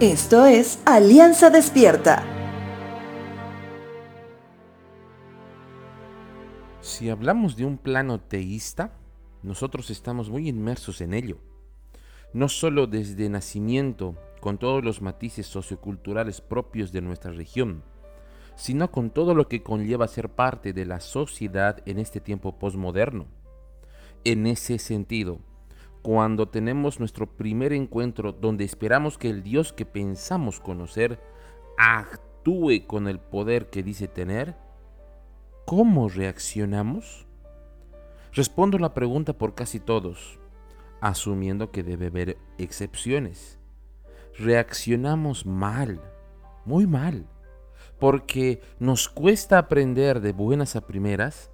Esto es Alianza Despierta. Si hablamos de un plano teísta, nosotros estamos muy inmersos en ello. No solo desde nacimiento, con todos los matices socioculturales propios de nuestra región, sino con todo lo que conlleva ser parte de la sociedad en este tiempo posmoderno. En ese sentido, cuando tenemos nuestro primer encuentro donde esperamos que el Dios que pensamos conocer actúe con el poder que dice tener, ¿cómo reaccionamos? Respondo la pregunta por casi todos, asumiendo que debe haber excepciones. Reaccionamos mal, muy mal, porque nos cuesta aprender de buenas a primeras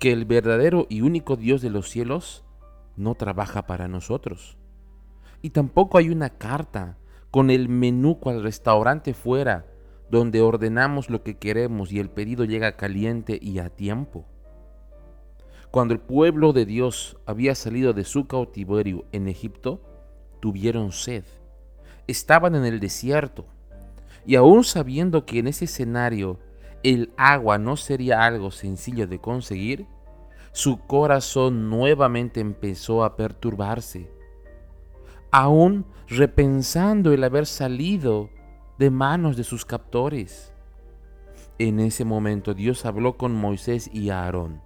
que el verdadero y único Dios de los cielos no trabaja para nosotros. Y tampoco hay una carta con el menú cual restaurante fuera, donde ordenamos lo que queremos y el pedido llega caliente y a tiempo. Cuando el pueblo de Dios había salido de su cautiverio en Egipto, tuvieron sed. Estaban en el desierto. Y aún sabiendo que en ese escenario el agua no sería algo sencillo de conseguir, su corazón nuevamente empezó a perturbarse, aún repensando el haber salido de manos de sus captores. En ese momento Dios habló con Moisés y Aarón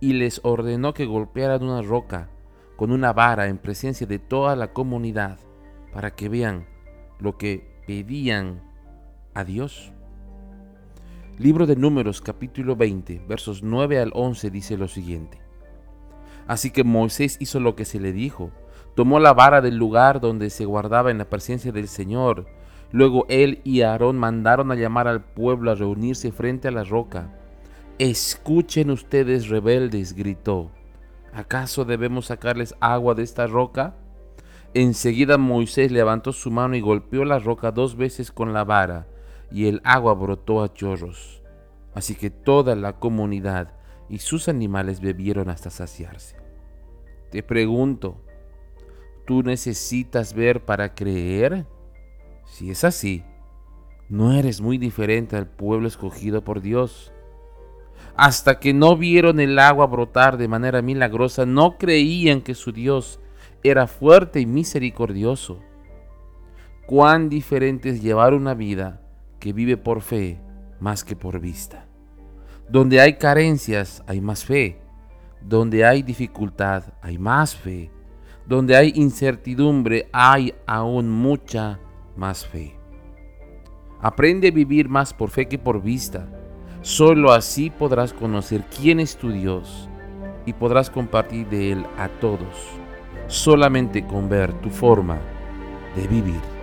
y les ordenó que golpearan una roca con una vara en presencia de toda la comunidad para que vean lo que pedían a Dios. Libro de Números capítulo 20 versos 9 al 11 dice lo siguiente. Así que Moisés hizo lo que se le dijo, tomó la vara del lugar donde se guardaba en la presencia del Señor. Luego él y Aarón mandaron a llamar al pueblo a reunirse frente a la roca. Escuchen ustedes rebeldes, gritó. ¿Acaso debemos sacarles agua de esta roca? Enseguida Moisés levantó su mano y golpeó la roca dos veces con la vara y el agua brotó a chorros. Así que toda la comunidad y sus animales bebieron hasta saciarse. Te pregunto, ¿tú necesitas ver para creer? Si es así, no eres muy diferente al pueblo escogido por Dios. Hasta que no vieron el agua brotar de manera milagrosa, no creían que su Dios era fuerte y misericordioso. Cuán diferente es llevar una vida que vive por fe más que por vista. Donde hay carencias hay más fe. Donde hay dificultad hay más fe. Donde hay incertidumbre hay aún mucha más fe. Aprende a vivir más por fe que por vista. Solo así podrás conocer quién es tu Dios y podrás compartir de Él a todos, solamente con ver tu forma de vivir.